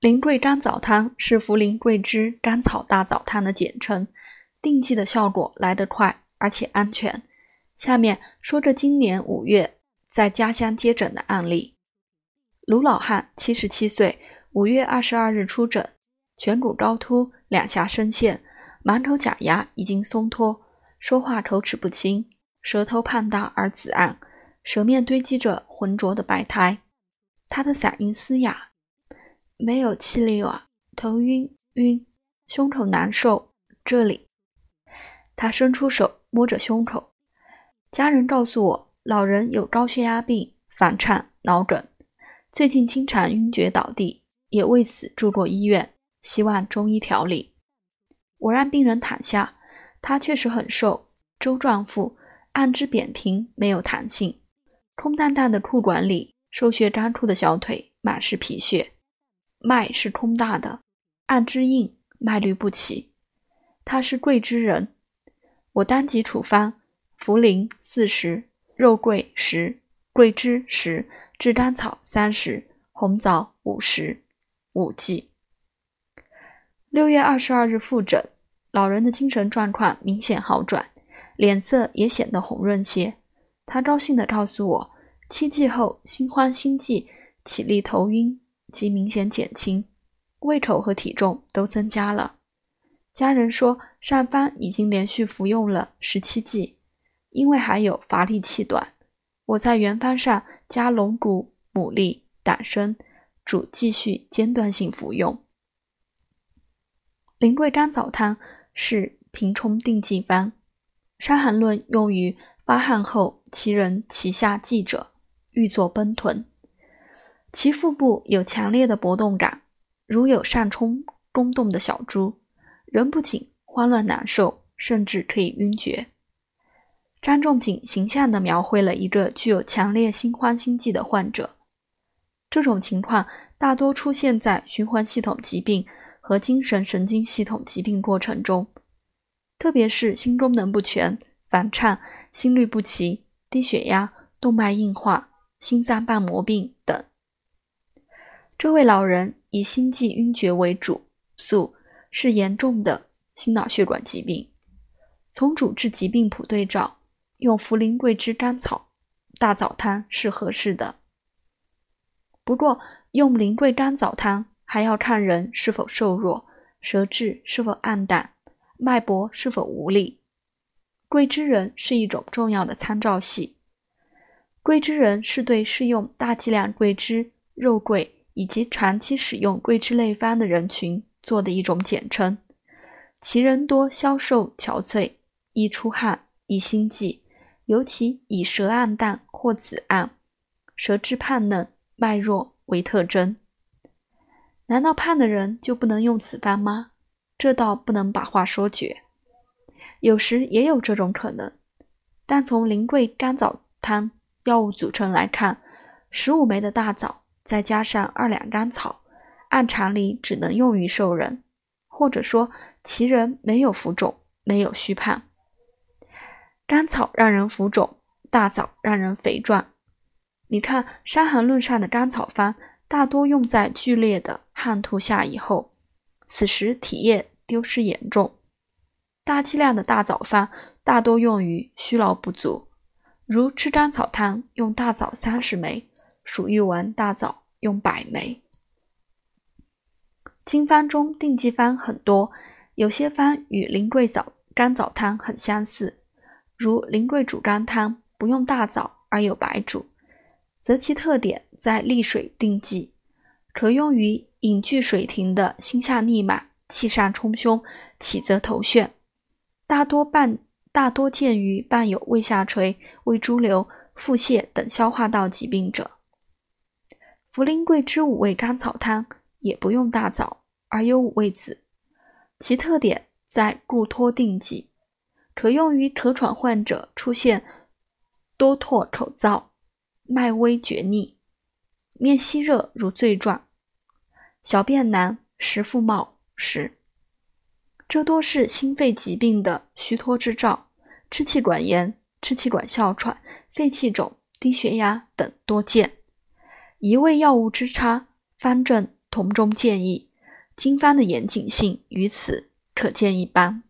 苓桂甘草汤是茯苓桂枝甘草大枣汤的简称，定剂的效果来得快，而且安全。下面说着今年五月在家乡接诊的案例：卢老汉，七十七岁，五月二十二日出诊，颧骨高凸，两颊深陷，满口假牙已经松脱，说话口齿不清，舌头胖大而紫暗，舌面堆积着浑浊的白苔。他的嗓音嘶哑。没有气力了，头晕晕，胸口难受。这里，他伸出手摸着胸口。家人告诉我，老人有高血压病、房颤、脑梗，最近经常晕厥倒地，也为此住过医院，希望中医调理。我让病人躺下，他确实很瘦，周状腹，按肢扁平，没有弹性，空荡荡的裤管里，瘦削干枯的小腿满是皮屑。脉是通大的，按之硬，脉律不齐。他是桂枝人，我当即处方：茯苓四十，肉桂十，桂枝十，炙甘草三十，红枣五十，五剂。六月二十二日复诊，老人的精神状况明显好转，脸色也显得红润些。他高兴地告诉我，七剂后心慌心悸，起立头晕。即明显减轻，胃口和体重都增加了。家人说，上方已经连续服用了十七剂，因为还有乏力气短，我在原方上加龙骨、牡蛎、党参，主继续间断性服用。苓桂甘草汤是平冲定剂方，《伤寒论》用于发汗后其人其下悸者，欲作奔豚。其腹部有强烈的搏动感，如有上冲宫动的小猪，人不仅慌乱难受，甚至可以晕厥。张仲景形象地描绘了一个具有强烈心慌心悸的患者。这种情况大多出现在循环系统疾病和精神神经系统疾病过程中，特别是心功能不全、房颤、心律不齐、低血压、动脉硬化、心脏瓣膜病等。这位老人以心悸晕厥为主诉，是严重的心脑血管疾病。从主治疾病谱对照，用茯苓桂枝甘草大枣汤是合适的。不过，用苓桂甘草汤还要看人是否瘦弱，舌质是否暗淡，脉搏是否无力。桂枝人是一种重要的参照系。桂枝人是对适用大剂量桂枝、肉桂。以及长期使用桂枝类方的人群做的一种简称，其人多消瘦憔悴，易出汗，易心悸，尤其以舌暗淡或紫暗、舌质胖嫩、脉弱为特征。难道胖的人就不能用此方吗？这倒不能把话说绝，有时也有这种可能。但从苓桂甘枣汤药物组成来看，十五枚的大枣。再加上二两甘草，按常理只能用于瘦人，或者说其人没有浮肿，没有虚胖。甘草让人浮肿，大枣让人肥壮。你看《伤寒论》上的甘草方，大多用在剧烈的汗吐下以后，此时体液丢失严重。大剂量的大枣方，大多用于虚劳不足，如吃甘草汤用大枣三十枚。属玉丸大枣用百枚。经方中定剂方很多，有些方与苓桂枣甘枣汤很相似，如苓桂煮甘汤不用大枣而有白术，则其特点在利水定剂，可用于隐聚水停的心下逆满、气上冲胸、起则头眩，大多伴大多见于伴有胃下垂、胃潴留、腹泻等消化道疾病者。茯苓桂枝五味甘草汤也不用大枣，而有五味子，其特点在固脱定剂，可用于咳喘患者出现多唾口燥、脉微厥逆、面稀热如醉状、小便难、食腹冒时，这多是心肺疾病的虚脱之兆，支气管炎、支气管哮喘、肺气肿、低血压等多见。一味药物之差，方正同中建议，经方的严谨性于此可见一斑。